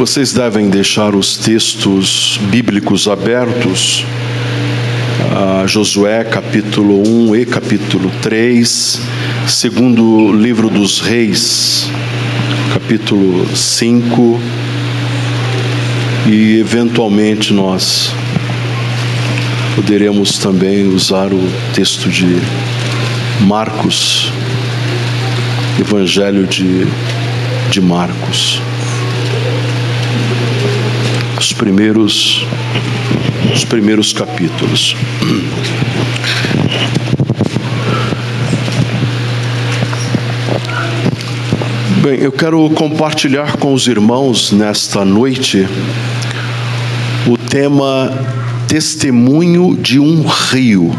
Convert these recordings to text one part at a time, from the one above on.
Vocês devem deixar os textos bíblicos abertos Josué capítulo 1 e capítulo 3, segundo livro dos Reis, capítulo 5, e eventualmente nós poderemos também usar o texto de Marcos, Evangelho de, de Marcos os primeiros os primeiros capítulos. Bem, eu quero compartilhar com os irmãos nesta noite o tema Testemunho de um Rio.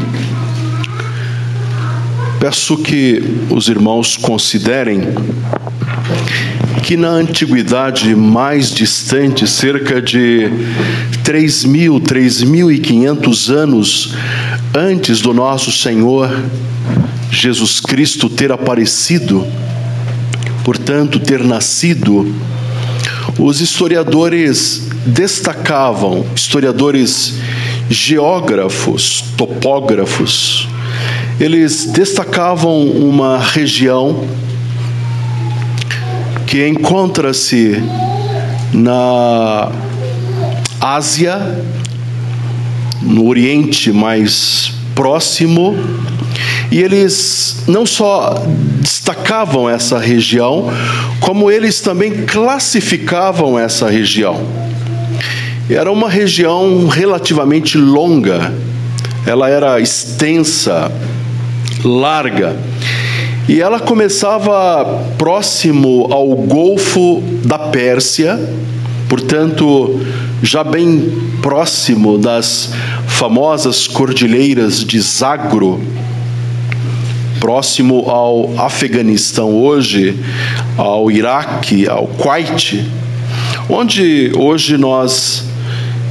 Peço que os irmãos considerem que na antiguidade mais distante, cerca de 3 mil, 3.500 anos antes do nosso Senhor Jesus Cristo ter aparecido, portanto, ter nascido, os historiadores destacavam, historiadores geógrafos, topógrafos, eles destacavam uma região que encontra-se na Ásia, no Oriente mais próximo, e eles não só destacavam essa região, como eles também classificavam essa região. Era uma região relativamente longa, ela era extensa, larga, e ela começava próximo ao Golfo da Pérsia, portanto, já bem próximo das famosas cordilheiras de Zagro, próximo ao Afeganistão hoje, ao Iraque, ao Kuwait, onde hoje nós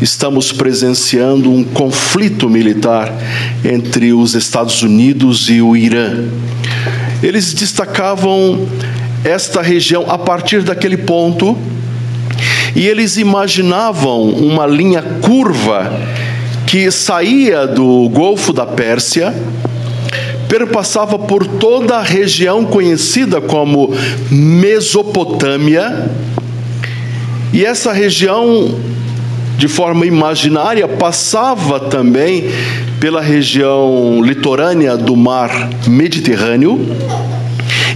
estamos presenciando um conflito militar entre os Estados Unidos e o Irã. Eles destacavam esta região a partir daquele ponto e eles imaginavam uma linha curva que saía do Golfo da Pérsia, perpassava por toda a região conhecida como Mesopotâmia, e essa região, de forma imaginária, passava também pela região litorânea do mar Mediterrâneo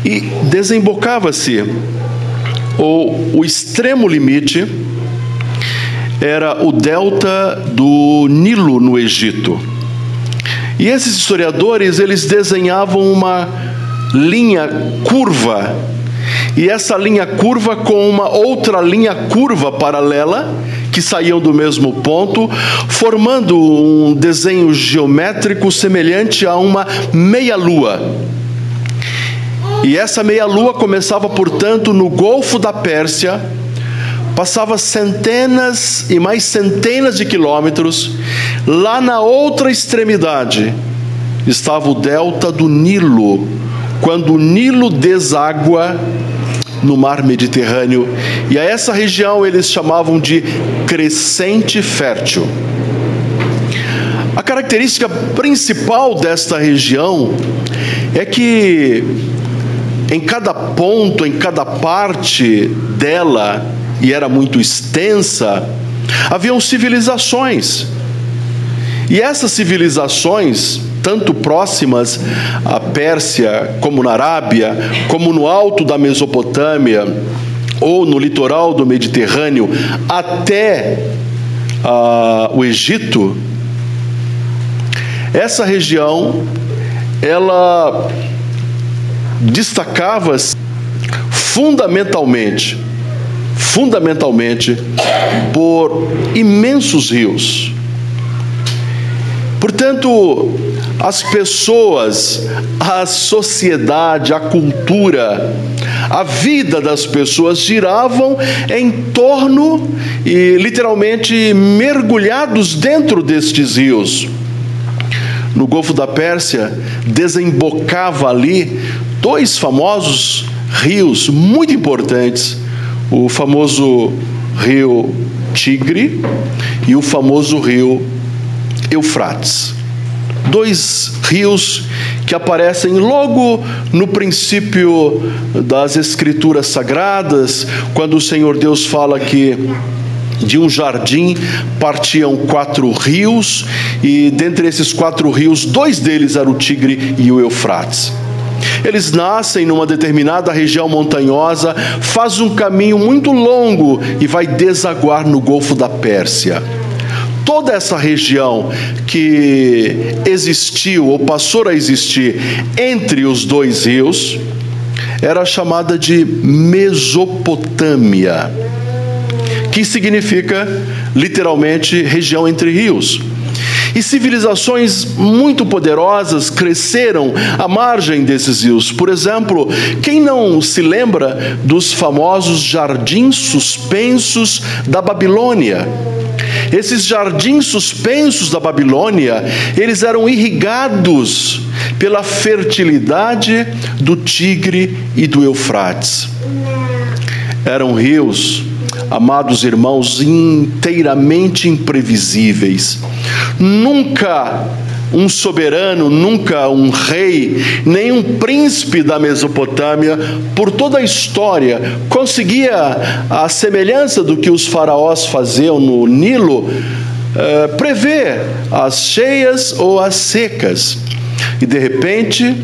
e desembocava-se, ou o extremo limite era o delta do Nilo no Egito. E esses historiadores, eles desenhavam uma linha curva e essa linha curva com uma outra linha curva paralela que saíam do mesmo ponto, formando um desenho geométrico semelhante a uma meia-lua. E essa meia-lua começava, portanto, no Golfo da Pérsia, passava centenas e mais centenas de quilômetros, lá na outra extremidade estava o delta do Nilo, quando o Nilo deságua no mar Mediterrâneo, e a essa região eles chamavam de crescente fértil. A característica principal desta região é que em cada ponto, em cada parte dela, e era muito extensa, haviam civilizações. E essas civilizações tanto próximas à Pérsia, como na Arábia, como no alto da Mesopotâmia, ou no litoral do Mediterrâneo, até uh, o Egito, essa região, ela destacava-se fundamentalmente, fundamentalmente por imensos rios. Portanto, as pessoas, a sociedade, a cultura, a vida das pessoas giravam em torno e literalmente mergulhados dentro destes rios. No Golfo da Pérsia desembocava ali dois famosos rios muito importantes, o famoso rio Tigre e o famoso rio Eufrates. Dois rios que aparecem logo no princípio das Escrituras Sagradas, quando o Senhor Deus fala que de um jardim partiam quatro rios, e dentre esses quatro rios, dois deles eram o Tigre e o Eufrates. Eles nascem numa determinada região montanhosa, faz um caminho muito longo e vai desaguar no Golfo da Pérsia. Toda essa região que existiu ou passou a existir entre os dois rios era chamada de Mesopotâmia, que significa literalmente região entre rios. E civilizações muito poderosas cresceram à margem desses rios. Por exemplo, quem não se lembra dos famosos jardins suspensos da Babilônia? Esses jardins suspensos da Babilônia, eles eram irrigados pela fertilidade do Tigre e do Eufrates. Eram rios amados irmãos, inteiramente imprevisíveis. Nunca um soberano, nunca um rei, nem um príncipe da Mesopotâmia, por toda a história, conseguia, a semelhança do que os faraós faziam no Nilo, eh, prever as cheias ou as secas. E de repente,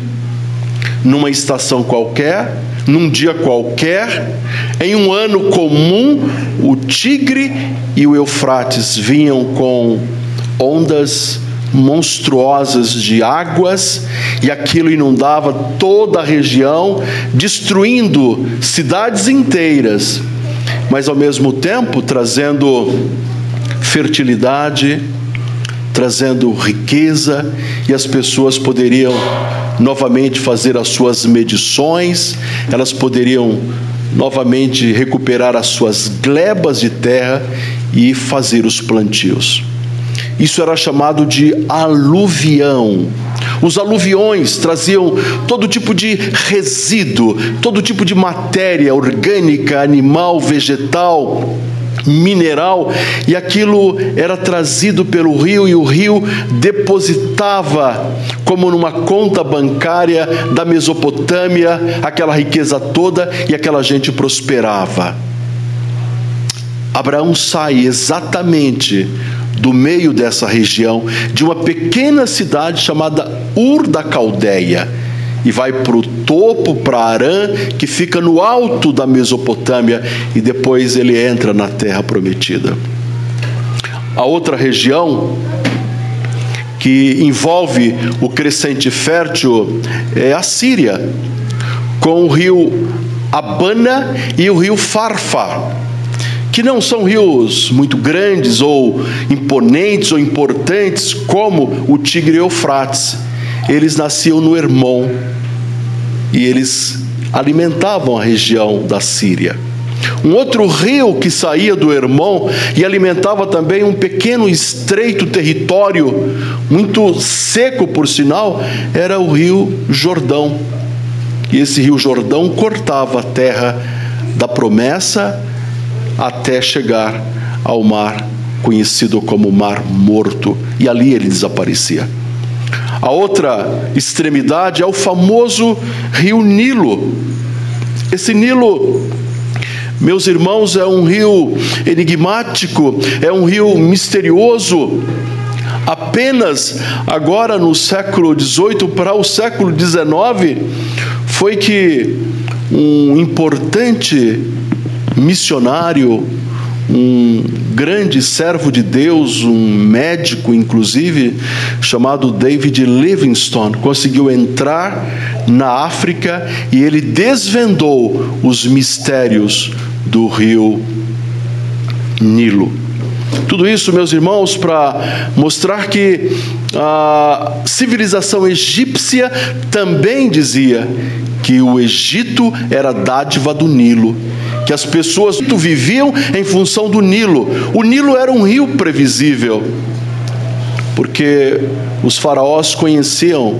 numa estação qualquer, num dia qualquer, em um ano comum, o Tigre e o Eufrates vinham com ondas monstruosas de águas e aquilo inundava toda a região, destruindo cidades inteiras, mas ao mesmo tempo trazendo fertilidade, trazendo riqueza e as pessoas poderiam novamente fazer as suas medições, elas poderiam novamente recuperar as suas glebas de terra e fazer os plantios. Isso era chamado de aluvião. Os aluviões traziam todo tipo de resíduo, todo tipo de matéria orgânica, animal, vegetal, mineral, e aquilo era trazido pelo rio e o rio depositava, como numa conta bancária da Mesopotâmia, aquela riqueza toda e aquela gente prosperava. Abraão sai exatamente do meio dessa região, de uma pequena cidade chamada Ur da Caldeia e vai para o topo, para Arã, que fica no alto da Mesopotâmia, e depois ele entra na terra prometida. A outra região que envolve o crescente fértil é a Síria, com o rio Abana e o rio Farfa, que não são rios muito grandes ou imponentes ou importantes como o Tigre e Eufrates eles nasciam no Hermon e eles alimentavam a região da Síria. Um outro rio que saía do Hermon e alimentava também um pequeno estreito território, muito seco por sinal, era o rio Jordão. E esse rio Jordão cortava a terra da promessa até chegar ao mar conhecido como Mar Morto, e ali ele desaparecia. A outra extremidade é o famoso rio Nilo. Esse Nilo, meus irmãos, é um rio enigmático, é um rio misterioso. Apenas agora no século XVIII para o século XIX foi que um importante missionário um grande servo de Deus, um médico inclusive, chamado David Livingstone, conseguiu entrar na África e ele desvendou os mistérios do rio Nilo. Tudo isso, meus irmãos, para mostrar que a civilização egípcia também dizia que o Egito era dádiva do Nilo que as pessoas viviam em função do Nilo. O Nilo era um rio previsível, porque os faraós conheciam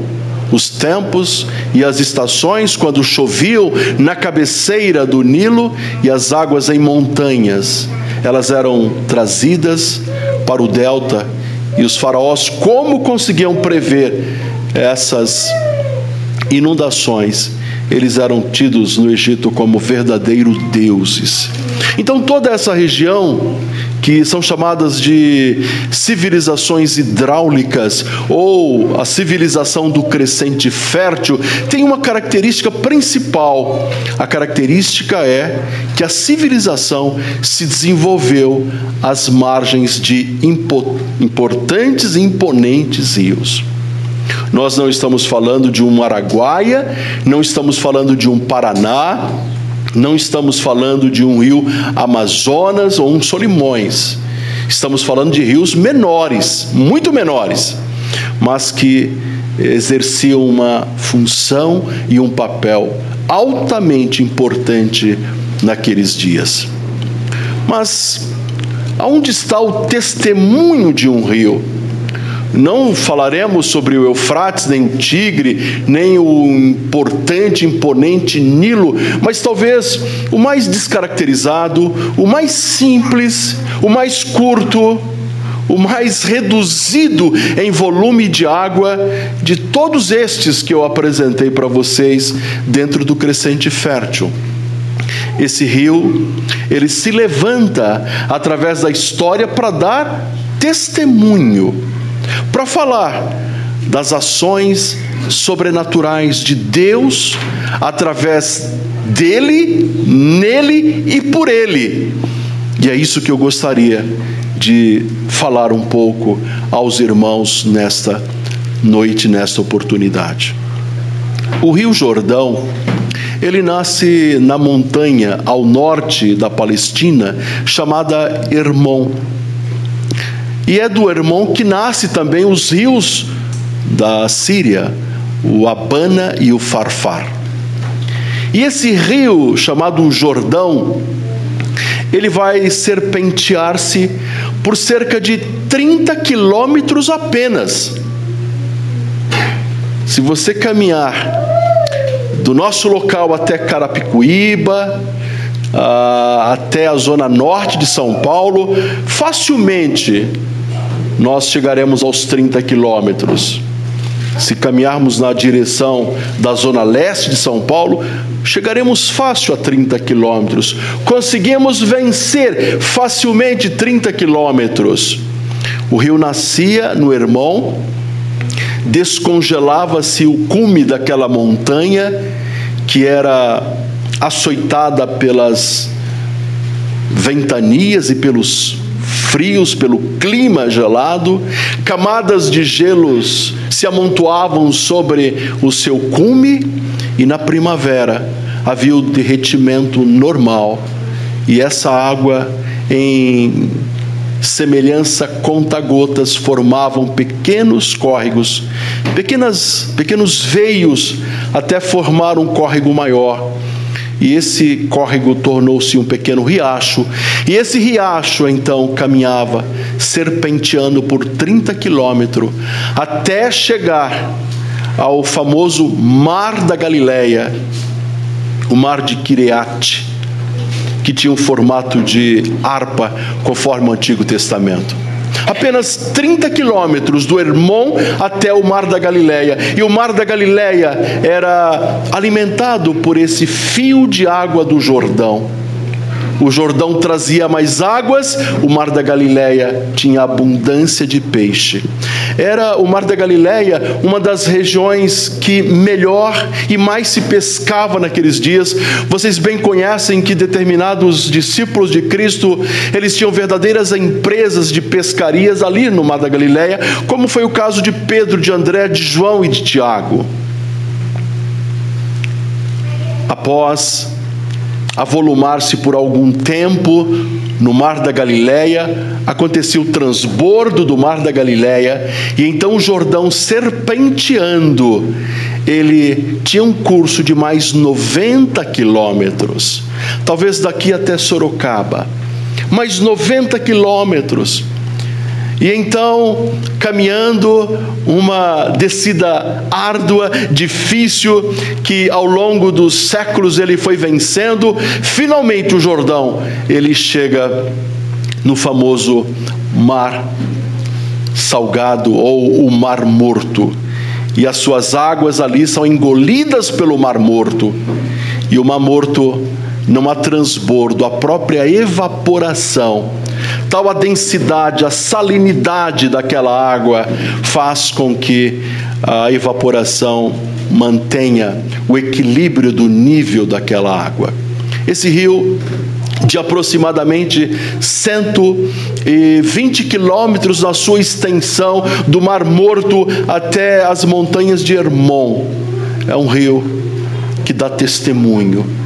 os tempos e as estações, quando choviam na cabeceira do Nilo e as águas em montanhas, elas eram trazidas para o delta e os faraós como conseguiam prever essas inundações? Eles eram tidos no Egito como verdadeiros deuses. Então toda essa região que são chamadas de civilizações hidráulicas ou a civilização do crescente fértil, tem uma característica principal. A característica é que a civilização se desenvolveu às margens de importantes e imponentes rios. Nós não estamos falando de um Araguaia, não estamos falando de um Paraná, não estamos falando de um rio Amazonas ou um Solimões. Estamos falando de rios menores, muito menores, mas que exerciam uma função e um papel altamente importante naqueles dias. Mas aonde está o testemunho de um rio? Não falaremos sobre o Eufrates, nem o Tigre, nem o importante, imponente Nilo, mas talvez o mais descaracterizado, o mais simples, o mais curto, o mais reduzido em volume de água de todos estes que eu apresentei para vocês dentro do crescente fértil. Esse rio, ele se levanta através da história para dar testemunho para falar das ações sobrenaturais de Deus através dele, nele e por ele. E é isso que eu gostaria de falar um pouco aos irmãos nesta noite, nesta oportunidade. O Rio Jordão, ele nasce na montanha ao norte da Palestina, chamada Hermon. E é do Hermon que nasce também os rios da Síria, o Abana e o Farfar. E esse rio chamado Jordão, ele vai serpentear-se por cerca de 30 quilômetros apenas. Se você caminhar do nosso local até Carapicuíba, uh, até a zona norte de São Paulo, facilmente nós chegaremos aos 30 quilômetros. Se caminharmos na direção da zona leste de São Paulo, chegaremos fácil a 30 quilômetros. Conseguimos vencer facilmente 30 quilômetros. O rio nascia no Hermon, descongelava-se o cume daquela montanha que era açoitada pelas ventanias e pelos frios, pelo clima gelado, camadas de gelos se amontoavam sobre o seu cume e na primavera havia o derretimento normal e essa água em semelhança conta-gotas formavam pequenos córregos, pequenas, pequenos veios até formar um córrego maior e esse córrego tornou-se um pequeno riacho, e esse riacho então caminhava serpenteando por 30 quilômetros até chegar ao famoso Mar da Galileia, o Mar de Kireate, que tinha um formato de harpa, conforme o Antigo Testamento apenas 30 quilômetros do Hermon até o Mar da Galileia. E o Mar da Galileia era alimentado por esse fio de água do Jordão. O Jordão trazia mais águas, o Mar da Galileia tinha abundância de peixe. Era o Mar da Galileia uma das regiões que melhor e mais se pescava naqueles dias. Vocês bem conhecem que determinados discípulos de Cristo, eles tinham verdadeiras empresas de pescarias ali no Mar da Galileia, como foi o caso de Pedro, de André, de João e de Tiago. Após avolumar-se por algum tempo no mar da Galileia, aconteceu o transbordo do mar da Galileia, e então o Jordão serpenteando, ele tinha um curso de mais 90 quilômetros, talvez daqui até Sorocaba, mais 90 quilômetros. E então, caminhando uma descida árdua, difícil, que ao longo dos séculos ele foi vencendo, finalmente o Jordão, ele chega no famoso Mar Salgado ou o Mar Morto. E as suas águas ali são engolidas pelo Mar Morto. E o Mar Morto não há transbordo, a própria evaporação tal a densidade, a salinidade daquela água faz com que a evaporação mantenha o equilíbrio do nível daquela água. Esse rio de aproximadamente 120 quilômetros na sua extensão, do Mar Morto até as montanhas de Hermon. É um rio que dá testemunho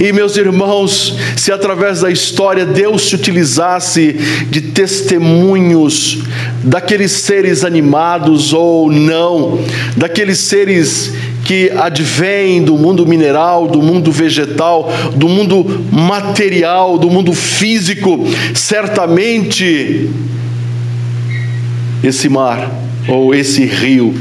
e meus irmãos, se através da história Deus se utilizasse de testemunhos daqueles seres animados ou não, daqueles seres que advêm do mundo mineral, do mundo vegetal, do mundo material, do mundo físico, certamente esse mar ou esse rio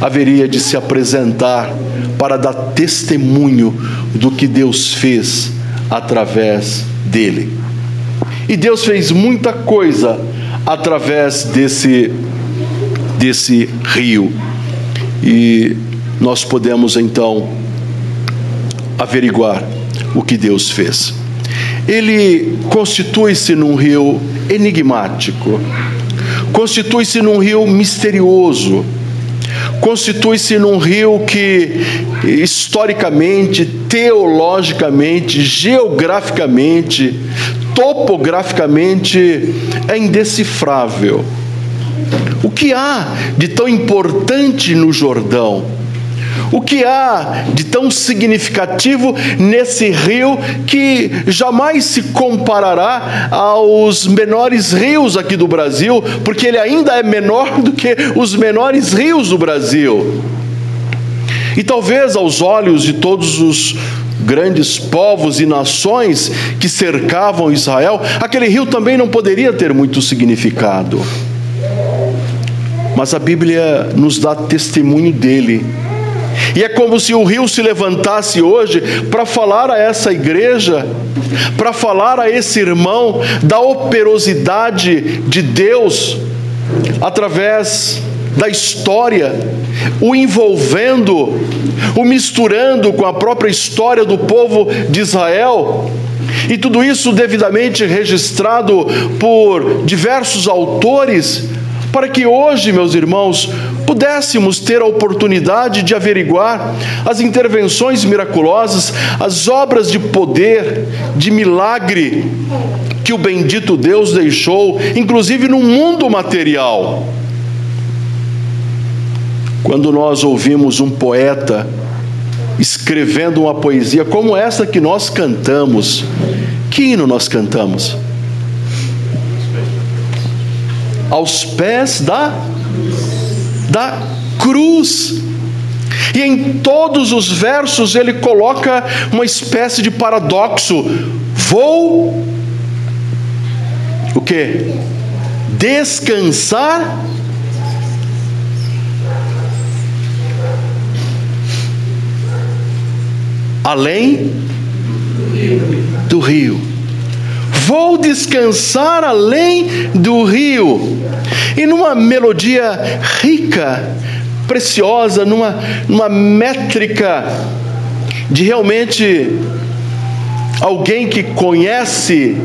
haveria de se apresentar para dar testemunho do que Deus fez através dele. E Deus fez muita coisa através desse desse rio. E nós podemos então averiguar o que Deus fez. Ele constitui-se num rio enigmático, constitui-se num rio misterioso, constitui-se num rio que historicamente, teologicamente, geograficamente, topograficamente é indecifrável. O que há de tão importante no Jordão? O que há de tão significativo nesse rio que jamais se comparará aos menores rios aqui do Brasil, porque ele ainda é menor do que os menores rios do Brasil? E talvez aos olhos de todos os grandes povos e nações que cercavam Israel, aquele rio também não poderia ter muito significado. Mas a Bíblia nos dá testemunho dele e é como se o rio se levantasse hoje para falar a essa igreja, para falar a esse irmão da operosidade de Deus através da história, o envolvendo, o misturando com a própria história do povo de Israel. E tudo isso devidamente registrado por diversos autores para que hoje, meus irmãos, pudéssemos ter a oportunidade de averiguar as intervenções miraculosas, as obras de poder, de milagre que o bendito Deus deixou, inclusive no mundo material. Quando nós ouvimos um poeta escrevendo uma poesia como essa que nós cantamos, que hino nós cantamos? aos pés da, da cruz. E em todos os versos ele coloca uma espécie de paradoxo. Vou o que? Descansar além do rio. Vou descansar além do rio. E numa melodia rica, preciosa, numa, numa métrica de realmente alguém que conhece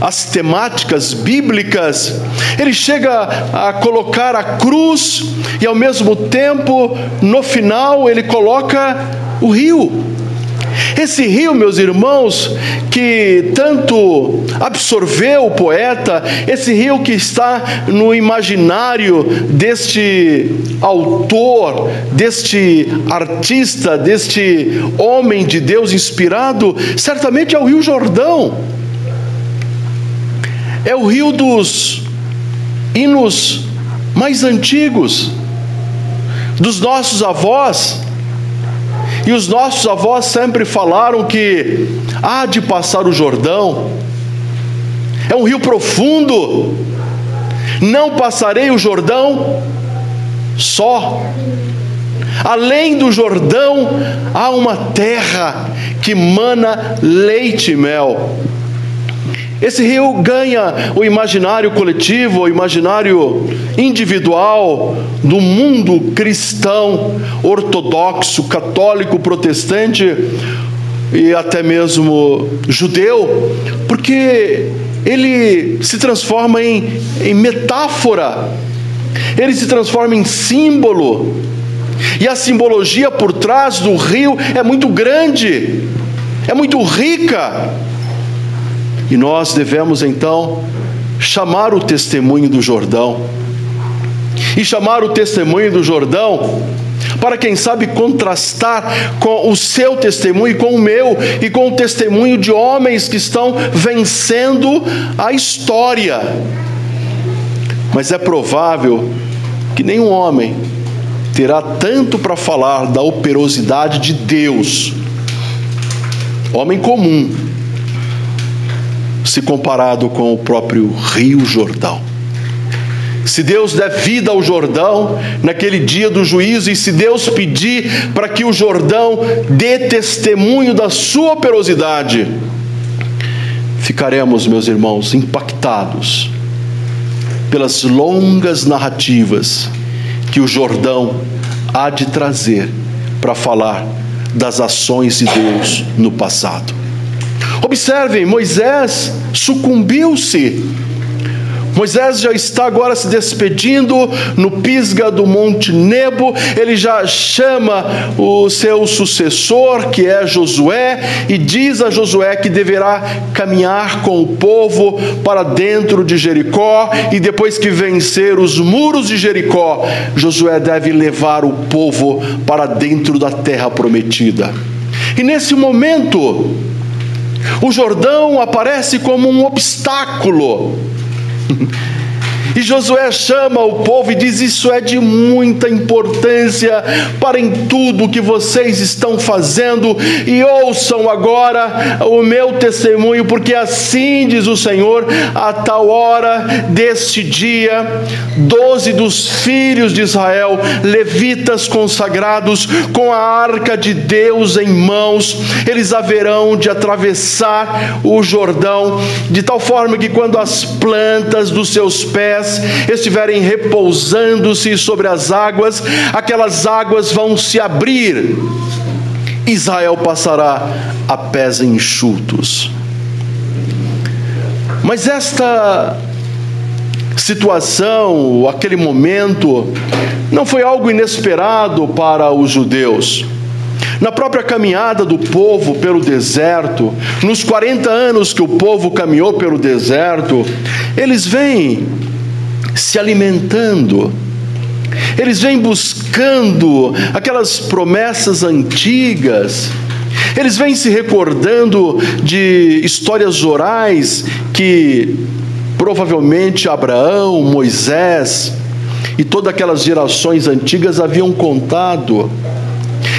as temáticas bíblicas, ele chega a colocar a cruz e ao mesmo tempo, no final, ele coloca o rio. Esse rio, meus irmãos, que tanto absorveu o poeta, esse rio que está no imaginário deste autor, deste artista, deste homem de Deus inspirado, certamente é o Rio Jordão. É o rio dos hinos mais antigos, dos nossos avós e os nossos avós sempre falaram que há de passar o Jordão. É um rio profundo. Não passarei o Jordão só. Além do Jordão, há uma terra que mana leite e mel. Esse rio ganha o imaginário coletivo, o imaginário individual do mundo cristão, ortodoxo, católico, protestante e até mesmo judeu, porque ele se transforma em, em metáfora, ele se transforma em símbolo, e a simbologia por trás do rio é muito grande, é muito rica. E nós devemos então chamar o testemunho do Jordão. E chamar o testemunho do Jordão para quem sabe contrastar com o seu testemunho, com o meu e com o testemunho de homens que estão vencendo a história. Mas é provável que nenhum homem terá tanto para falar da operosidade de Deus, homem comum, se comparado com o próprio Rio Jordão. Se Deus der vida ao Jordão naquele dia do juízo, e se Deus pedir para que o Jordão dê testemunho da sua operosidade, ficaremos, meus irmãos, impactados pelas longas narrativas que o Jordão há de trazer para falar das ações de Deus no passado. Observem, Moisés sucumbiu-se. Moisés já está agora se despedindo no pisga do Monte Nebo, ele já chama o seu sucessor, que é Josué, e diz a Josué que deverá caminhar com o povo para dentro de Jericó, e depois que vencer os muros de Jericó, Josué deve levar o povo para dentro da terra prometida. E nesse momento, o Jordão aparece como um obstáculo. E Josué chama o povo e diz: Isso é de muita importância para em tudo que vocês estão fazendo, e ouçam agora o meu testemunho, porque assim diz o Senhor: a tal hora deste dia, doze dos filhos de Israel, levitas consagrados, com a arca de Deus em mãos, eles haverão de atravessar o Jordão, de tal forma que quando as plantas dos seus pés pés estiverem repousando-se sobre as águas, aquelas águas vão se abrir. Israel passará a pés enxutos. Mas esta situação, aquele momento, não foi algo inesperado para os judeus. Na própria caminhada do povo pelo deserto, nos 40 anos que o povo caminhou pelo deserto, eles vêm se alimentando. Eles vêm buscando aquelas promessas antigas. Eles vêm se recordando de histórias orais que provavelmente Abraão, Moisés e todas aquelas gerações antigas haviam contado.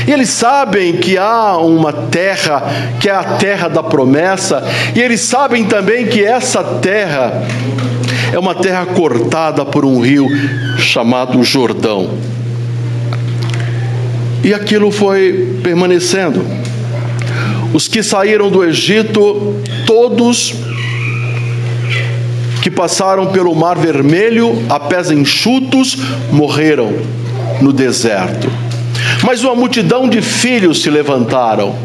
E eles sabem que há uma terra, que é a terra da promessa, e eles sabem também que essa terra é uma terra cortada por um rio chamado Jordão. E aquilo foi permanecendo. Os que saíram do Egito, todos que passaram pelo Mar Vermelho a pés enxutos, morreram no deserto. Mas uma multidão de filhos se levantaram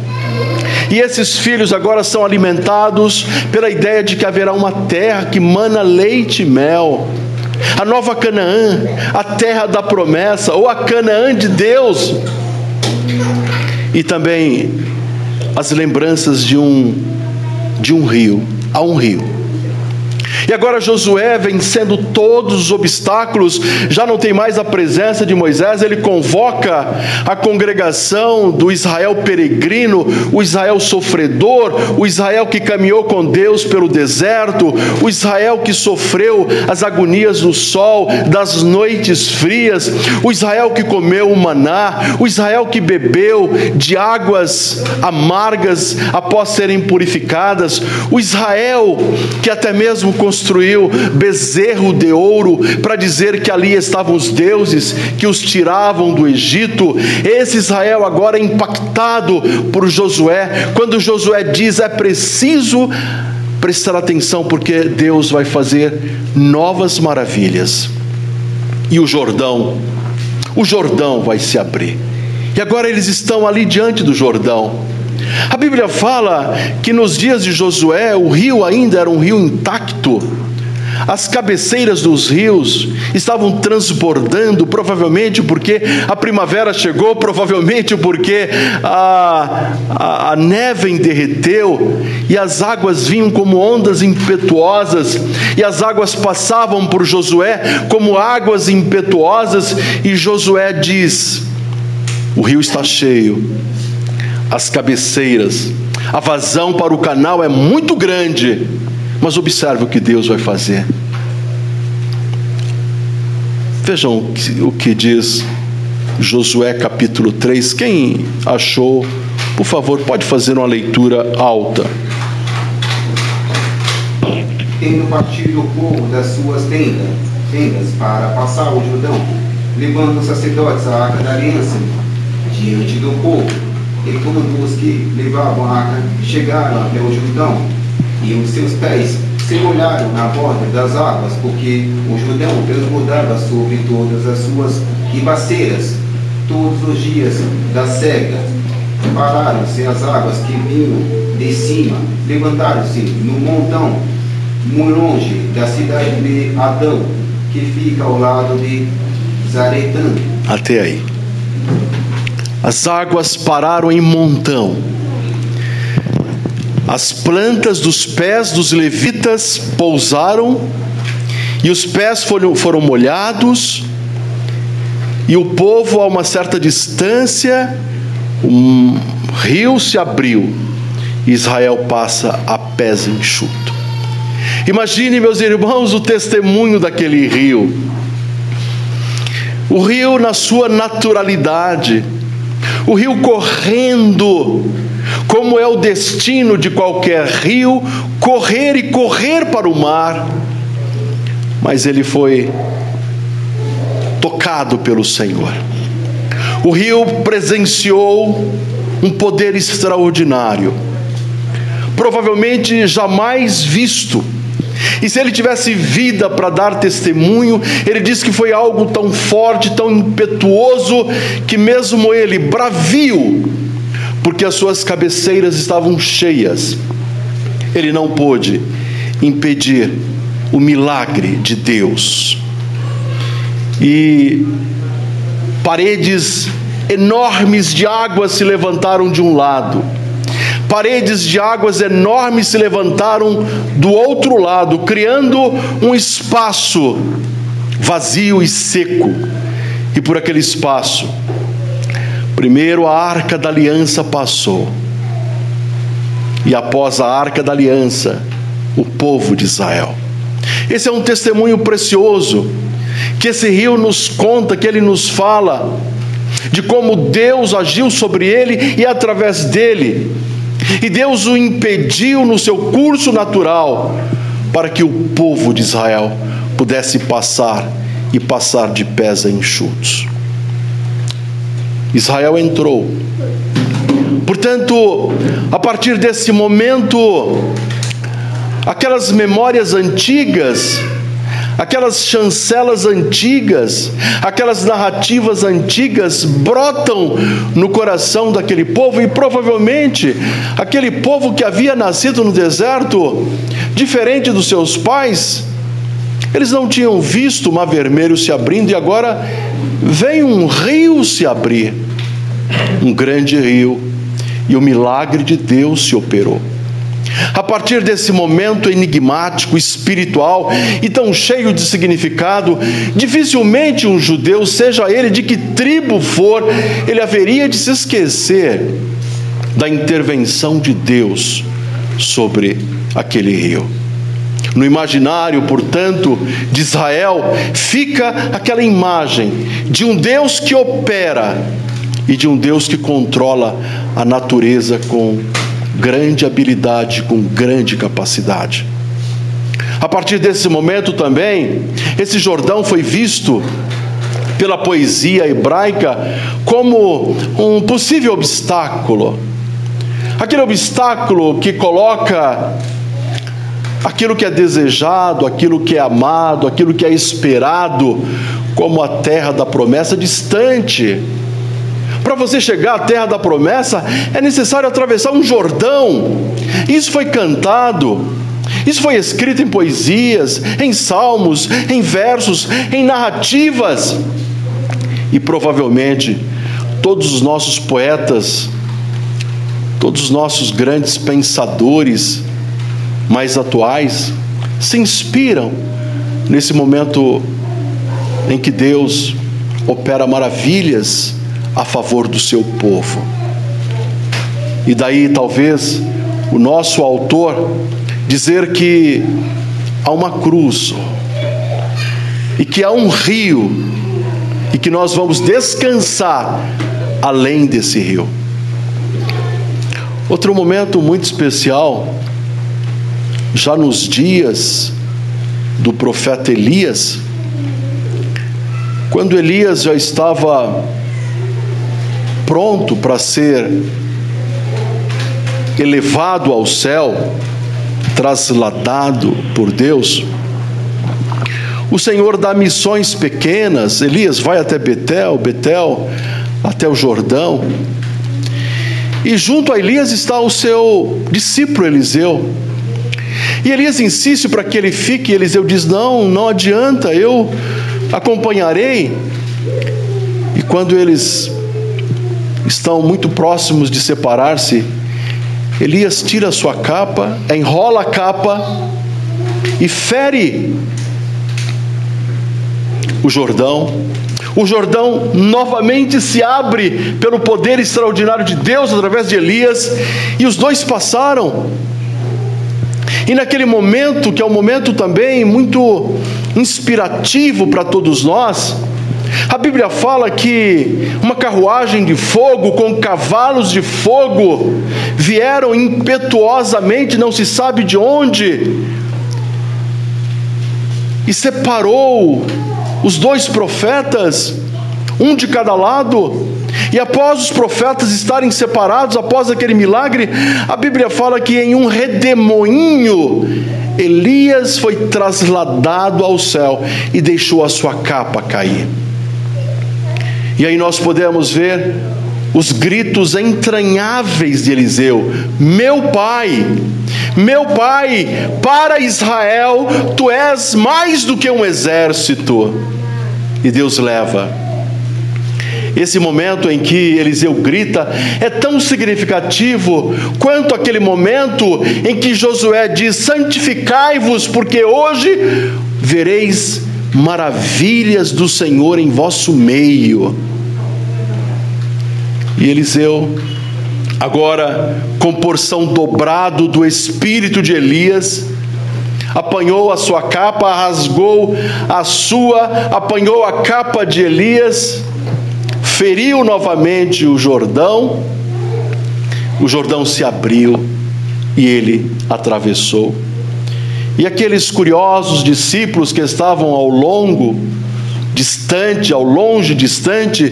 e esses filhos agora são alimentados pela ideia de que haverá uma terra que mana leite e mel. A nova Canaã, a terra da promessa, ou a Canaã de Deus. E também as lembranças de um de um rio, há um rio e agora Josué, vencendo todos os obstáculos, já não tem mais a presença de Moisés, ele convoca a congregação do Israel peregrino, o Israel sofredor, o Israel que caminhou com Deus pelo deserto, o Israel que sofreu as agonias do sol, das noites frias, o Israel que comeu o maná, o Israel que bebeu de águas amargas após serem purificadas, o Israel que até mesmo com construiu bezerro de ouro para dizer que ali estavam os deuses que os tiravam do Egito. Esse Israel agora é impactado por Josué, quando Josué diz: é preciso prestar atenção, porque Deus vai fazer novas maravilhas. E o Jordão, o Jordão vai se abrir. E agora eles estão ali diante do Jordão. A Bíblia fala que nos dias de Josué o rio ainda era um rio intacto. As cabeceiras dos rios estavam transbordando, provavelmente porque a primavera chegou, provavelmente porque a, a, a neve derreteu e as águas vinham como ondas impetuosas, e as águas passavam por Josué como águas impetuosas, e Josué diz: O rio está cheio, as cabeceiras, a vazão para o canal é muito grande, mas observe o que Deus vai fazer. Vejam o que diz Josué capítulo 3. Quem achou, por favor, pode fazer uma leitura alta. Tendo partido o povo das suas tendas, tendas para passar o Jordão, levando os sacerdotes a arca da aliança diante do povo e quando os que levavam a arca chegaram até o Jordão, e os seus pés se molharam na borda das águas, porque o Jordão transbordava sobre todas as suas ribaceiras, todos os dias da cega. Pararam-se as águas que vinham de cima, levantaram-se no montão, muito longe da cidade de Adão, que fica ao lado de Zaretã. Até aí. As águas pararam em montão. As plantas dos pés dos levitas pousaram, e os pés foram, foram molhados, e o povo, a uma certa distância, um rio se abriu, e Israel passa a pés enxuto. Imagine, meus irmãos, o testemunho daquele rio. O rio, na sua naturalidade, o rio correndo, como é o destino de qualquer rio, correr e correr para o mar. Mas ele foi tocado pelo Senhor. O rio presenciou um poder extraordinário, provavelmente jamais visto e se ele tivesse vida para dar testemunho, ele diz que foi algo tão forte, tão impetuoso, que mesmo ele, bravio, porque as suas cabeceiras estavam cheias, ele não pôde impedir o milagre de Deus. E paredes enormes de água se levantaram de um lado paredes de águas enormes se levantaram do outro lado, criando um espaço vazio e seco. E por aquele espaço, primeiro a arca da aliança passou, e após a arca da aliança, o povo de Israel. Esse é um testemunho precioso que esse rio nos conta, que ele nos fala de como Deus agiu sobre ele e através dele e Deus o impediu no seu curso natural para que o povo de Israel pudesse passar e passar de pés enxutos. Israel entrou. Portanto, a partir desse momento, aquelas memórias antigas aquelas chancelas antigas, aquelas narrativas antigas brotam no coração daquele povo e provavelmente aquele povo que havia nascido no deserto, diferente dos seus pais, eles não tinham visto o mar vermelho se abrindo e agora vem um rio se abrir, um grande rio, e o milagre de Deus se operou. A partir desse momento enigmático, espiritual e tão cheio de significado, dificilmente um judeu, seja ele de que tribo for, ele haveria de se esquecer da intervenção de Deus sobre aquele rio. No imaginário, portanto, de Israel, fica aquela imagem de um Deus que opera e de um Deus que controla a natureza com grande habilidade, com grande capacidade. A partir desse momento também, esse Jordão foi visto pela poesia hebraica como um possível obstáculo. Aquele obstáculo que coloca aquilo que é desejado, aquilo que é amado, aquilo que é esperado, como a terra da promessa distante. Para você chegar à terra da promessa, é necessário atravessar um Jordão. Isso foi cantado, isso foi escrito em poesias, em salmos, em versos, em narrativas. E provavelmente todos os nossos poetas, todos os nossos grandes pensadores mais atuais se inspiram nesse momento em que Deus opera maravilhas a favor do seu povo. E daí talvez o nosso autor dizer que há uma cruz e que há um rio e que nós vamos descansar além desse rio. Outro momento muito especial, já nos dias do profeta Elias, quando Elias já estava pronto para ser elevado ao céu, trasladado por Deus, o Senhor dá missões pequenas. Elias vai até Betel, Betel até o Jordão. E junto a Elias está o seu discípulo Eliseu. E Elias insiste para que ele fique, e Eliseu diz: Não, não adianta, eu acompanharei. E quando eles estão muito próximos de separar-se, Elias tira a sua capa, enrola a capa e fere o Jordão. O Jordão novamente se abre pelo poder extraordinário de Deus através de Elias, e os dois passaram. E naquele momento, que é um momento também muito inspirativo para todos nós, a Bíblia fala que uma carruagem de fogo com cavalos de fogo vieram impetuosamente, não se sabe de onde, e separou os dois profetas, um de cada lado, e após os profetas estarem separados, após aquele milagre, a Bíblia fala que em um redemoinho, Elias foi trasladado ao céu e deixou a sua capa cair. E aí nós podemos ver os gritos entranháveis de Eliseu: Meu pai, meu pai, para Israel, tu és mais do que um exército. E Deus leva. Esse momento em que Eliseu grita é tão significativo quanto aquele momento em que Josué diz: Santificai-vos, porque hoje vereis maravilhas do Senhor em vosso meio. E Eliseu, agora com porção dobrado do espírito de Elias, apanhou a sua capa, rasgou a sua, apanhou a capa de Elias, feriu novamente o Jordão, o Jordão se abriu e ele atravessou. E aqueles curiosos discípulos que estavam ao longo, distante, ao longe, distante,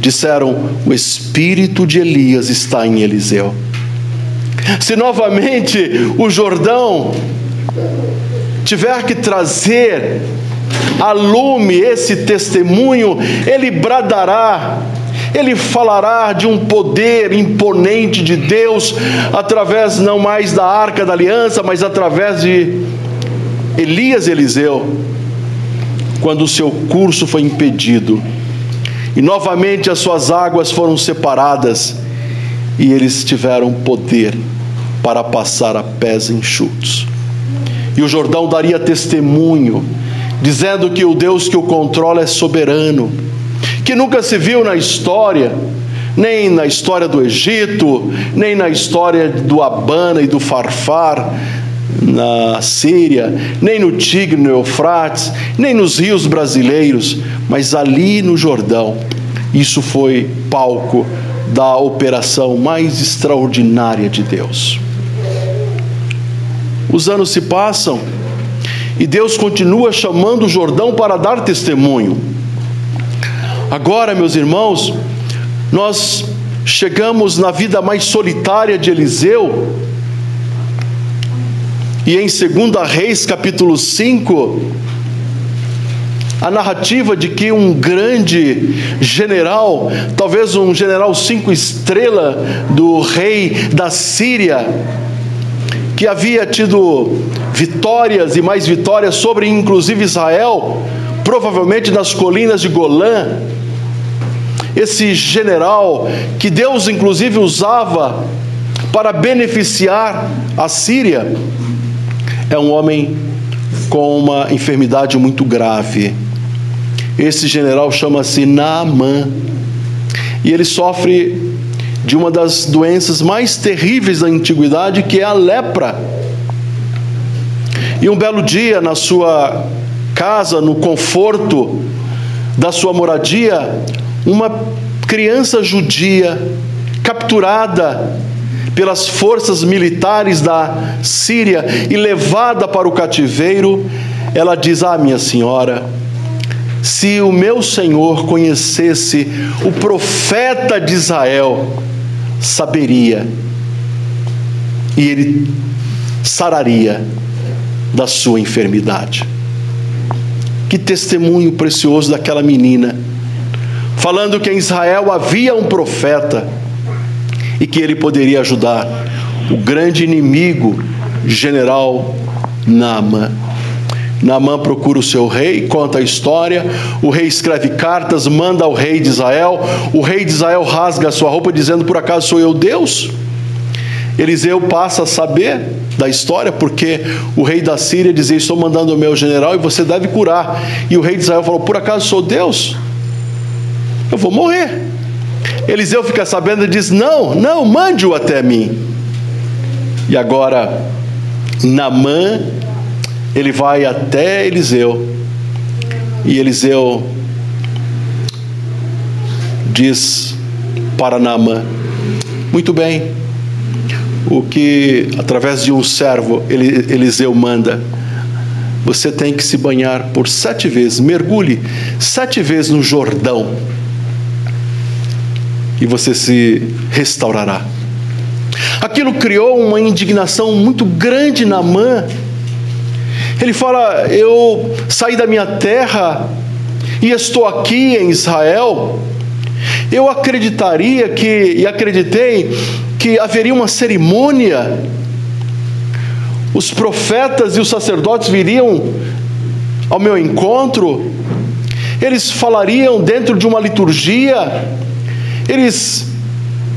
disseram: O espírito de Elias está em Eliseu. Se novamente o Jordão tiver que trazer a lume esse testemunho, ele bradará, ele falará de um poder imponente de Deus através não mais da arca da aliança, mas através de Elias e Eliseu, quando o seu curso foi impedido, e novamente as suas águas foram separadas, e eles tiveram poder para passar a pés enxutos. E o Jordão daria testemunho, dizendo que o Deus que o controla é soberano, que nunca se viu na história, nem na história do Egito, nem na história do Abana e do Farfar, na Síria, nem no Tigre, no Eufrates, nem nos rios brasileiros, mas ali no Jordão. Isso foi palco da operação mais extraordinária de Deus. Os anos se passam E Deus continua chamando o Jordão para dar testemunho. Agora, meus irmãos, nós chegamos na vida mais solitária de Eliseu. E em 2 Reis, capítulo 5, a narrativa de que um grande general, talvez um general cinco estrelas do rei da Síria, que havia tido vitórias e mais vitórias sobre inclusive Israel, provavelmente nas colinas de Golã. Esse general que Deus inclusive usava para beneficiar a Síria, é um homem com uma enfermidade muito grave. Esse general chama-se Naamã. E ele sofre de uma das doenças mais terríveis da antiguidade, que é a lepra. E um belo dia, na sua casa, no conforto da sua moradia, uma criança judia capturada pelas forças militares da Síria e levada para o cativeiro, ela diz: Ah, minha senhora, se o meu Senhor conhecesse o profeta de Israel, saberia e ele sararia da sua enfermidade. Que testemunho precioso daquela menina, falando que em Israel havia um profeta e que ele poderia ajudar o grande inimigo, general Naamã. Naamã procura o seu rei, conta a história. O rei escreve cartas, manda ao rei de Israel. O rei de Israel rasga a sua roupa, dizendo: Por acaso sou eu Deus? Eliseu passa a saber da história, porque o rei da Síria dizia: Estou mandando o meu general e você deve curar. E o rei de Israel falou: Por acaso sou Deus? Eu vou morrer. Eliseu fica sabendo e diz: Não, não, mande-o até mim. E agora, Namã ele vai até Eliseu. E Eliseu diz para Naamã: Muito bem, o que através de um servo Eliseu manda, você tem que se banhar por sete vezes, mergulhe sete vezes no Jordão e você se restaurará. Aquilo criou uma indignação muito grande na Naamã ele fala: Eu saí da minha terra e estou aqui em Israel. Eu acreditaria que, e acreditei, que haveria uma cerimônia. Os profetas e os sacerdotes viriam ao meu encontro, eles falariam dentro de uma liturgia, eles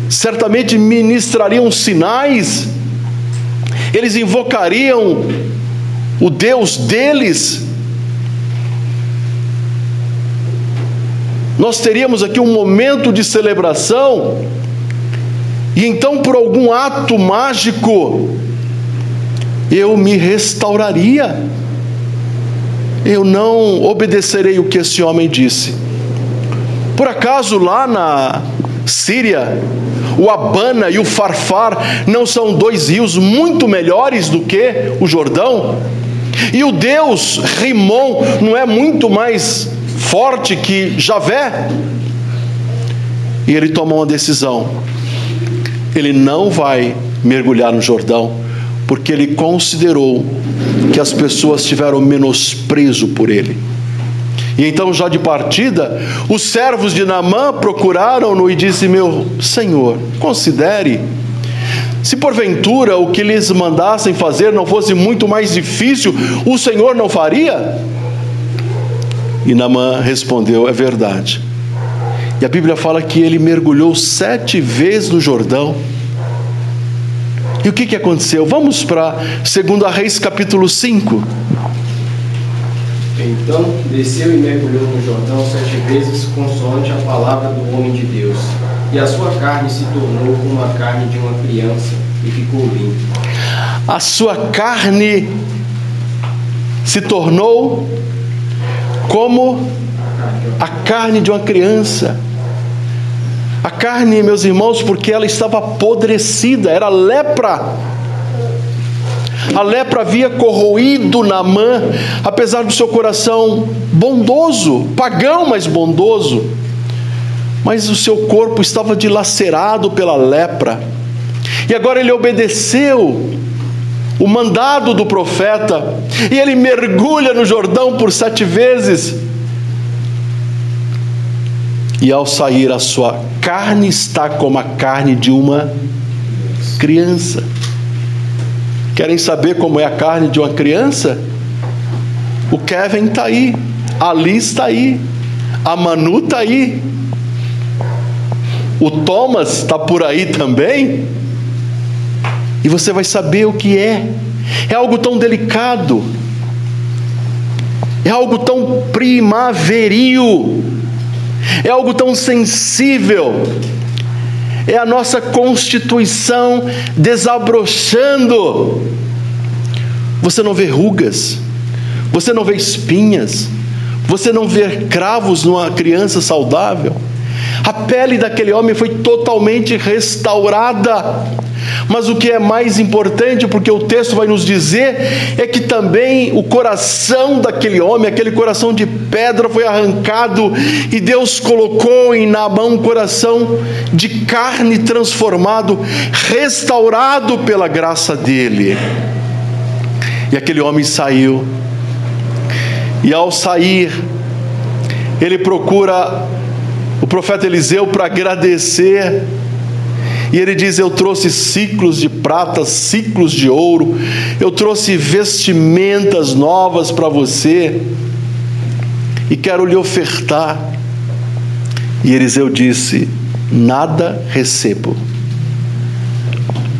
certamente ministrariam sinais, eles invocariam o Deus deles. Nós teríamos aqui um momento de celebração, e então, por algum ato mágico, eu me restauraria. Eu não obedecerei o que esse homem disse. Por acaso lá na Síria, o Abana e o Farfar não são dois rios muito melhores do que o Jordão? E o Deus Rimon não é muito mais forte que Javé? E ele toma uma decisão. Ele não vai mergulhar no Jordão, porque ele considerou que as pessoas tiveram menosprezo por ele. E então, já de partida, os servos de Naamã procuraram-no e disse: Meu senhor, considere se porventura o que lhes mandassem fazer não fosse muito mais difícil, o Senhor não faria? E Namã respondeu: É verdade. E a Bíblia fala que ele mergulhou sete vezes no Jordão. E o que, que aconteceu? Vamos para 2 Reis capítulo 5. Então desceu e mergulhou no Jordão sete vezes, consoante a palavra do homem de Deus e a sua carne se tornou como a carne de uma criança e ficou limpa. A sua carne se tornou como a carne de uma criança. A carne, meus irmãos, porque ela estava apodrecida, era lepra. A lepra havia corroído Naamã, apesar do seu coração bondoso, pagão, mas bondoso. Mas o seu corpo estava dilacerado pela lepra. E agora ele obedeceu o mandado do profeta, e ele mergulha no Jordão por sete vezes. E ao sair, a sua carne está como a carne de uma criança. Querem saber como é a carne de uma criança? O Kevin está aí, a Liz está aí, a Manu está aí, o Thomas está por aí também. E você vai saber o que é. É algo tão delicado, é algo tão primaveril, é algo tão sensível é a nossa constituição desabrochando. Você não vê rugas, você não vê espinhas, você não vê cravos numa criança saudável. A pele daquele homem foi totalmente restaurada. Mas o que é mais importante, porque o texto vai nos dizer, é que também o coração daquele homem, aquele coração de pedra, foi arrancado e Deus colocou em Naamã um coração de carne transformado, restaurado pela graça dele. E aquele homem saiu, e ao sair, ele procura profeta Eliseu para agradecer. E ele diz: Eu trouxe ciclos de prata, ciclos de ouro, eu trouxe vestimentas novas para você, e quero lhe ofertar. E Eliseu disse: Nada recebo.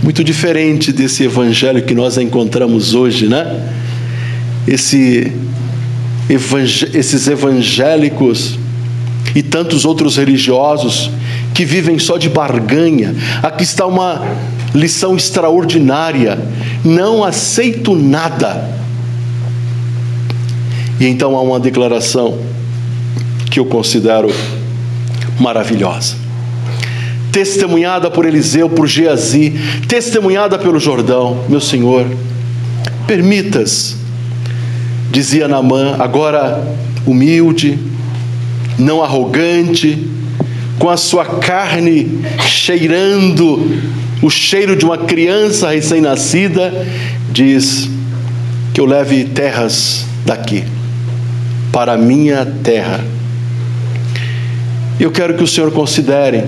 Muito diferente desse evangelho que nós encontramos hoje, né? Esse, esses evangélicos e tantos outros religiosos que vivem só de barganha. Aqui está uma lição extraordinária. Não aceito nada. E então há uma declaração que eu considero maravilhosa. Testemunhada por Eliseu, por Geazi, testemunhada pelo Jordão, meu Senhor, permitas, dizia Namã, agora humilde, não arrogante, com a sua carne cheirando o cheiro de uma criança recém-nascida, diz que eu leve terras daqui para a minha terra. Eu quero que o Senhor considere,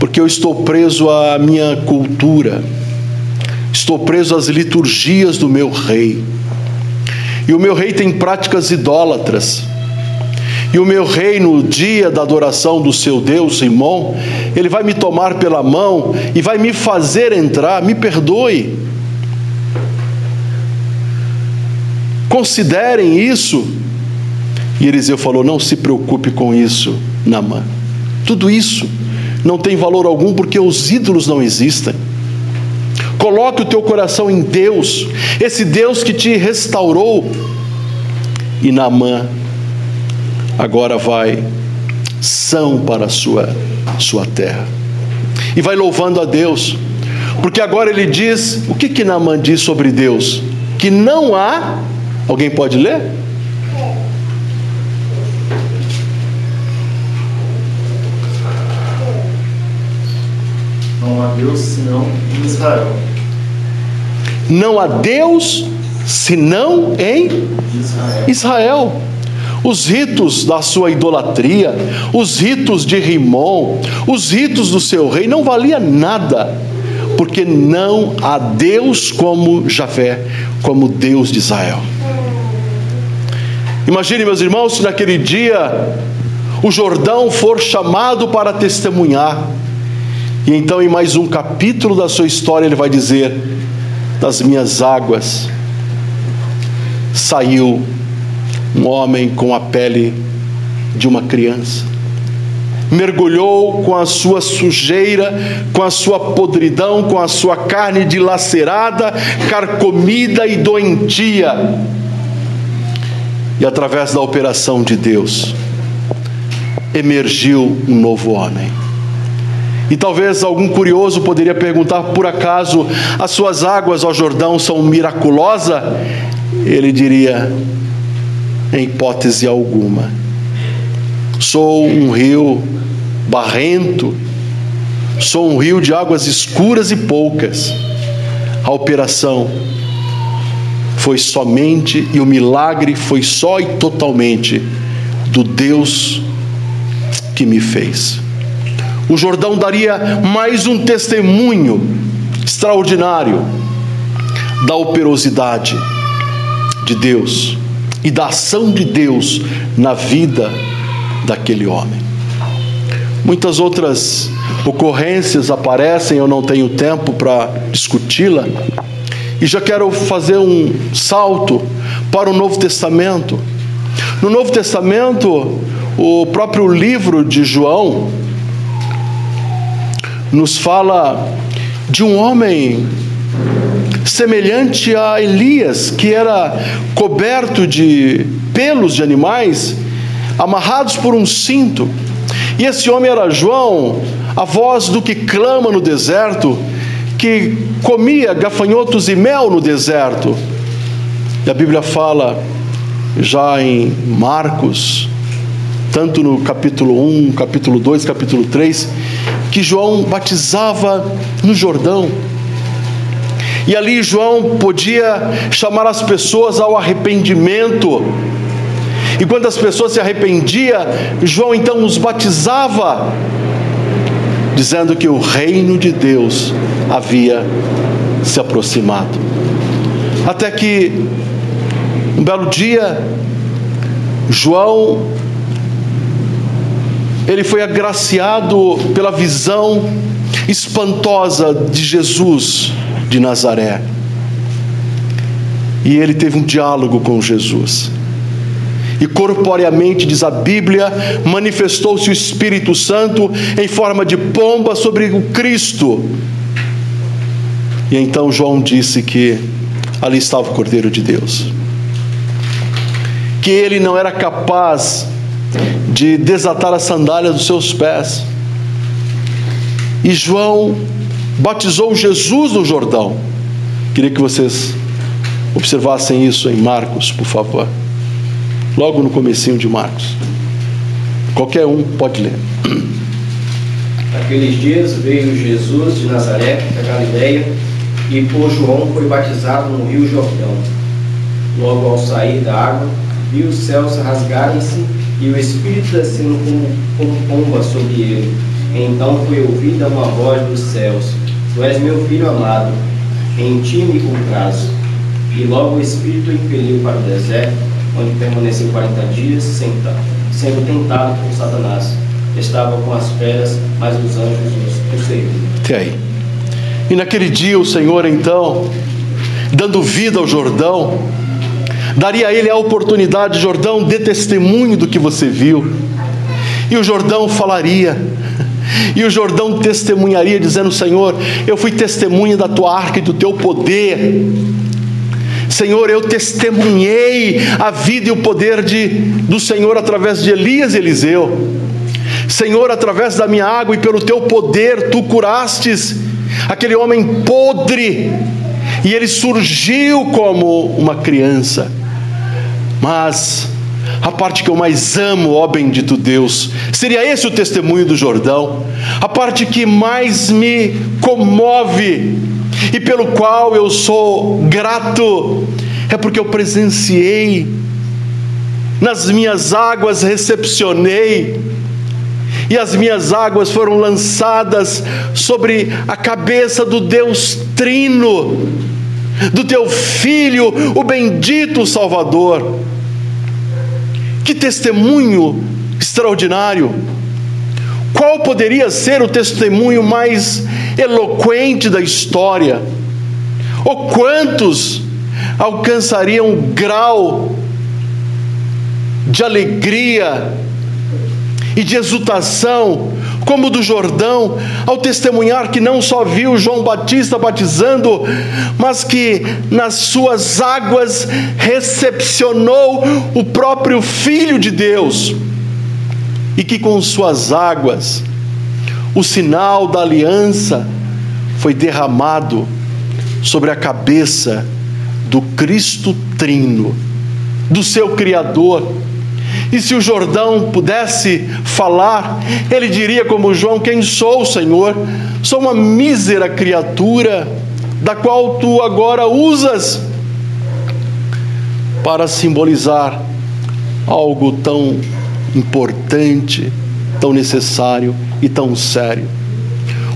porque eu estou preso à minha cultura, estou preso às liturgias do meu rei. E o meu rei tem práticas idólatras. E o meu rei, no dia da adoração do seu Deus, Simão, ele vai me tomar pela mão e vai me fazer entrar, me perdoe. Considerem isso. E Eliseu falou: Não se preocupe com isso, Namã. Tudo isso não tem valor algum porque os ídolos não existem. Coloque o teu coração em Deus, esse Deus que te restaurou. E Namã agora vai são para a sua, sua terra. E vai louvando a Deus, porque agora ele diz: o que que Naamã diz sobre Deus? Que não há, alguém pode ler? Não há Deus senão em Israel. Não há Deus senão em Israel. Israel os ritos da sua idolatria, os ritos de Rimon, os ritos do seu rei, não valia nada, porque não há Deus como Javé, como Deus de Israel. Imagine, meus irmãos, se naquele dia o Jordão for chamado para testemunhar, e então em mais um capítulo da sua história ele vai dizer: Das minhas águas saiu um homem com a pele de uma criança. Mergulhou com a sua sujeira, com a sua podridão, com a sua carne dilacerada, carcomida e doentia. E através da operação de Deus, emergiu um novo homem. E talvez algum curioso poderia perguntar: por acaso as suas águas ao Jordão são miraculosas? Ele diria: em hipótese alguma. Sou um rio barrento, sou um rio de águas escuras e poucas. A operação foi somente e o milagre foi só e totalmente do Deus que me fez. O Jordão daria mais um testemunho extraordinário da operosidade de Deus e da ação de Deus na vida daquele homem. Muitas outras ocorrências aparecem, eu não tenho tempo para discuti-la, e já quero fazer um salto para o Novo Testamento. No Novo Testamento, o próprio livro de João nos fala de um homem semelhante a Elias, que era coberto de pelos de animais, amarrados por um cinto. E esse homem era João, a voz do que clama no deserto, que comia gafanhotos e mel no deserto. E a Bíblia fala, já em Marcos, tanto no capítulo 1, capítulo 2, capítulo 3, que João batizava no Jordão. E ali João podia chamar as pessoas ao arrependimento. E quando as pessoas se arrependiam, João então os batizava, dizendo que o reino de Deus havia se aproximado. Até que um belo dia, João ele foi agraciado pela visão espantosa de Jesus de Nazaré. E ele teve um diálogo com Jesus. E corporeamente, diz a Bíblia, manifestou-se o Espírito Santo em forma de pomba sobre o Cristo. E então João disse que ali estava o Cordeiro de Deus. Que ele não era capaz de desatar a sandália dos seus pés. E João batizou Jesus no Jordão. Queria que vocês observassem isso em Marcos, por favor. Logo no comecinho de Marcos. Qualquer um pode ler. Naqueles dias veio Jesus de Nazaré, da Galileia, e por João foi batizado no rio Jordão. Logo ao sair da água, viu os céus rasgarem-se e o Espírito descendo como, como pomba sobre ele. Então foi ouvida uma voz dos céus: Tu és meu filho amado, em ti me comprazo. E logo o Espírito o impeliu para o deserto, onde permaneceu quarenta dias, sendo tentado por Satanás. Estava com as feras, mas os anjos o serviam. Até aí. E naquele dia o Senhor, então, dando vida ao Jordão, daria a ele a oportunidade, Jordão, dê testemunho do que você viu. E o Jordão falaria, e o Jordão testemunharia, dizendo: Senhor, eu fui testemunha da tua arca e do teu poder. Senhor, eu testemunhei a vida e o poder de, do Senhor através de Elias e Eliseu. Senhor, através da minha água e pelo teu poder, tu curastes aquele homem podre e ele surgiu como uma criança. Mas a parte que eu mais amo, ó bendito Deus, seria esse o testemunho do Jordão, a parte que mais me comove e pelo qual eu sou grato, é porque eu presenciei, nas minhas águas recepcionei, e as minhas águas foram lançadas sobre a cabeça do Deus Trino, do teu Filho, o bendito Salvador. Que testemunho extraordinário! Qual poderia ser o testemunho mais eloquente da história? Ou quantos alcançariam grau de alegria e de exultação, como do Jordão, ao testemunhar que não só viu João Batista batizando, mas que nas suas águas recepcionou o próprio Filho de Deus, e que com suas águas o sinal da aliança foi derramado sobre a cabeça do Cristo Trino, do seu Criador. E se o Jordão pudesse falar, ele diria como João: Quem sou, Senhor? Sou uma mísera criatura, da qual tu agora usas para simbolizar algo tão importante, tão necessário e tão sério.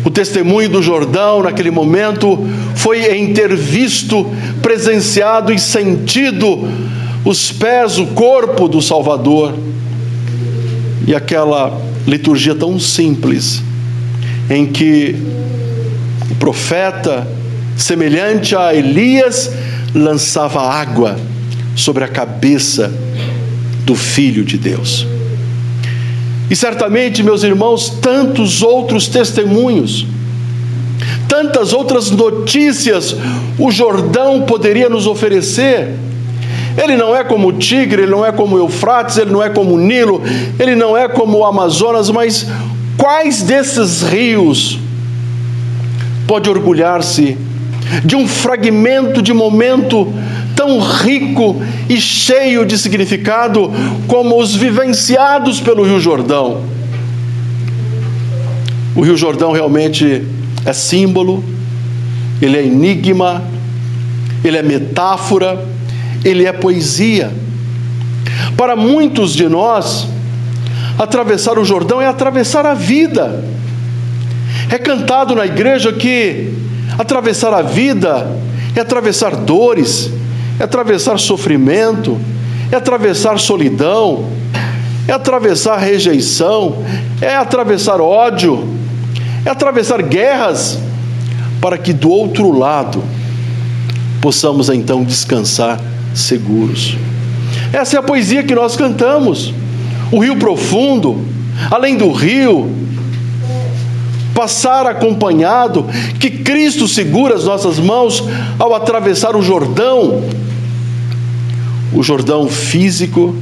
O testemunho do Jordão naquele momento foi em ter visto, presenciado e sentido os pés, o corpo do Salvador. E aquela liturgia tão simples, em que o profeta, semelhante a Elias, lançava água sobre a cabeça do Filho de Deus. E certamente, meus irmãos, tantos outros testemunhos, tantas outras notícias o Jordão poderia nos oferecer. Ele não é como o Tigre, ele não é como o Eufrates, ele não é como o Nilo, ele não é como o Amazonas, mas quais desses rios pode orgulhar-se de um fragmento de momento tão rico e cheio de significado como os vivenciados pelo Rio Jordão. O Rio Jordão realmente é símbolo, ele é enigma, ele é metáfora, ele é poesia. Para muitos de nós, atravessar o Jordão é atravessar a vida. É cantado na igreja que atravessar a vida é atravessar dores, é atravessar sofrimento, é atravessar solidão, é atravessar rejeição, é atravessar ódio, é atravessar guerras, para que do outro lado possamos então descansar seguros. Essa é a poesia que nós cantamos. O rio profundo, além do rio, passar acompanhado, que Cristo segura as nossas mãos ao atravessar o Jordão o Jordão físico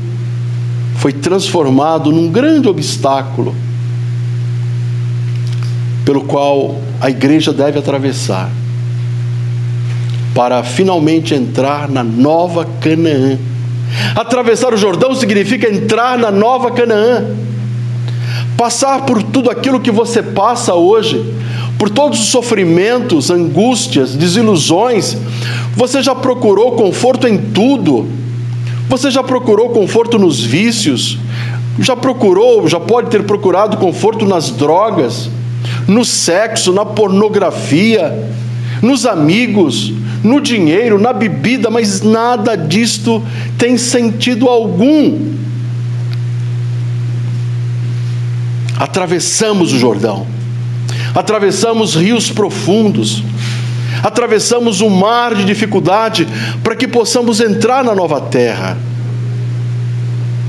foi transformado num grande obstáculo pelo qual a igreja deve atravessar para finalmente entrar na nova Canaã. Atravessar o Jordão significa entrar na nova Canaã. Passar por tudo aquilo que você passa hoje, por todos os sofrimentos, angústias, desilusões. Você já procurou conforto em tudo você já procurou conforto nos vícios? Já procurou, já pode ter procurado conforto nas drogas, no sexo, na pornografia, nos amigos, no dinheiro, na bebida, mas nada disto tem sentido algum. Atravessamos o Jordão, atravessamos rios profundos, atravessamos um mar de dificuldade para que possamos entrar na nova terra,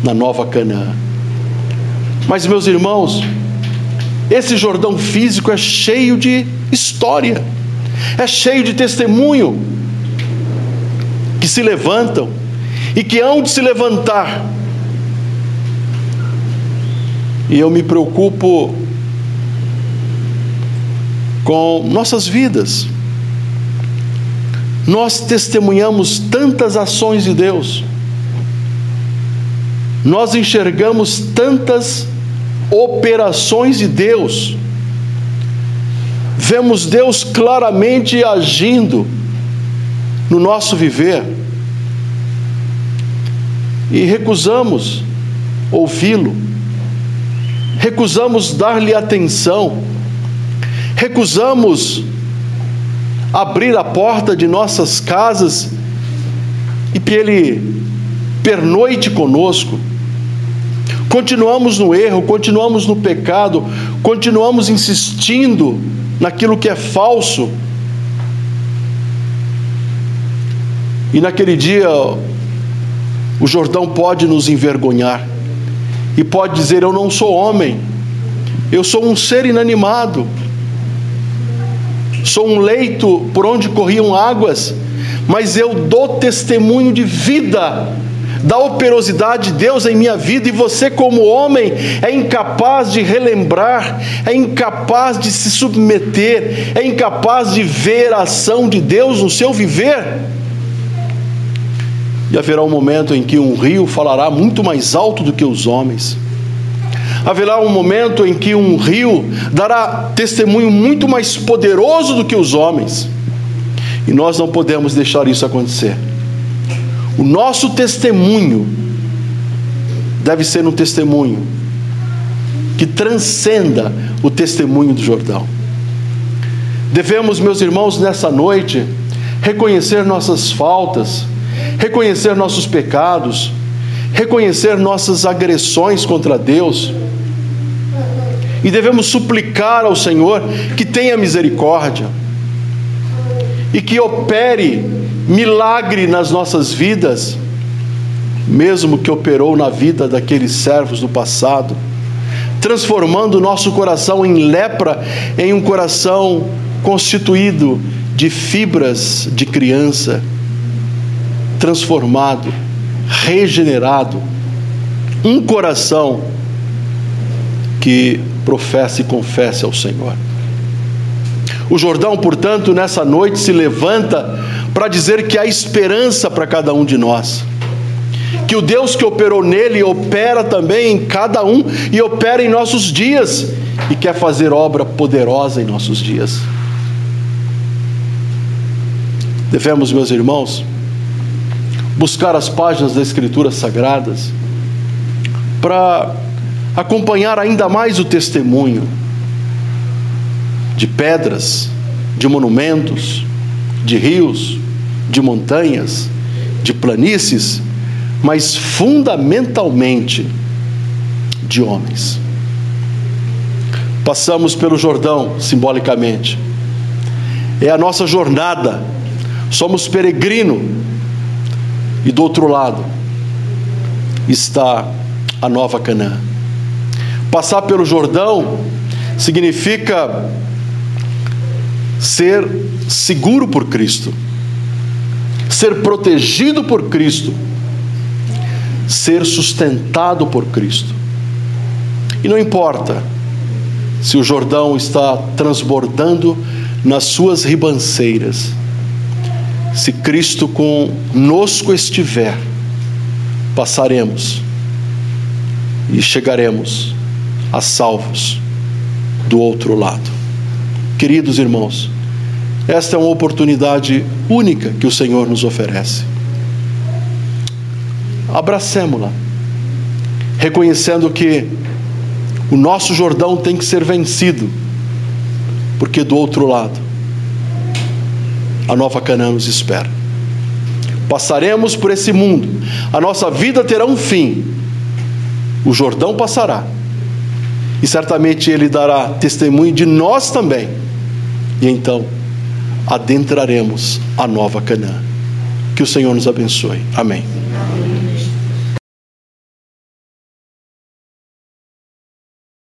na nova Canaã. Mas, meus irmãos, esse Jordão físico é cheio de história, é cheio de testemunho que se levantam e que hão de se levantar. E eu me preocupo com nossas vidas. Nós testemunhamos tantas ações de Deus, nós enxergamos tantas operações de Deus, vemos Deus claramente agindo no nosso viver. E recusamos ouvi-lo, recusamos dar-lhe atenção, recusamos abrir a porta de nossas casas e que Ele pernoite conosco. Continuamos no erro, continuamos no pecado, continuamos insistindo naquilo que é falso. E naquele dia, o Jordão pode nos envergonhar e pode dizer: Eu não sou homem, eu sou um ser inanimado sou um leito por onde corriam águas, mas eu dou testemunho de vida, da operosidade de Deus em minha vida e você, como homem, é incapaz de relembrar, é incapaz de se submeter, é incapaz de ver a ação de Deus no seu viver. E haverá um momento em que um rio falará muito mais alto do que os homens. Haverá um momento em que um rio dará testemunho muito mais poderoso do que os homens. E nós não podemos deixar isso acontecer. O nosso testemunho deve ser um testemunho que transcenda o testemunho do Jordão. Devemos, meus irmãos, nessa noite, reconhecer nossas faltas, reconhecer nossos pecados, reconhecer nossas agressões contra Deus. E devemos suplicar ao Senhor que tenha misericórdia e que opere milagre nas nossas vidas, mesmo que operou na vida daqueles servos do passado, transformando o nosso coração em lepra em um coração constituído de fibras de criança, transformado, regenerado, um coração que professa e confessa ao Senhor. O Jordão, portanto, nessa noite se levanta para dizer que há esperança para cada um de nós. Que o Deus que operou nele opera também em cada um e opera em nossos dias e quer fazer obra poderosa em nossos dias. Devemos, meus irmãos, buscar as páginas das Escrituras Sagradas para acompanhar ainda mais o testemunho de pedras, de monumentos, de rios, de montanhas, de planícies, mas fundamentalmente de homens. Passamos pelo Jordão, simbolicamente. É a nossa jornada. Somos peregrino. E do outro lado está a nova Canaã. Passar pelo Jordão significa ser seguro por Cristo, ser protegido por Cristo, ser sustentado por Cristo. E não importa se o Jordão está transbordando nas suas ribanceiras, se Cristo conosco estiver, passaremos e chegaremos a salvos do outro lado. Queridos irmãos, esta é uma oportunidade única que o Senhor nos oferece. Abracemos-la, reconhecendo que o nosso Jordão tem que ser vencido, porque do outro lado, a nova Canaã nos espera. Passaremos por esse mundo, a nossa vida terá um fim, o Jordão passará, e certamente ele dará testemunho de nós também e então adentraremos a nova Canaã. Que o Senhor nos abençoe. Amém.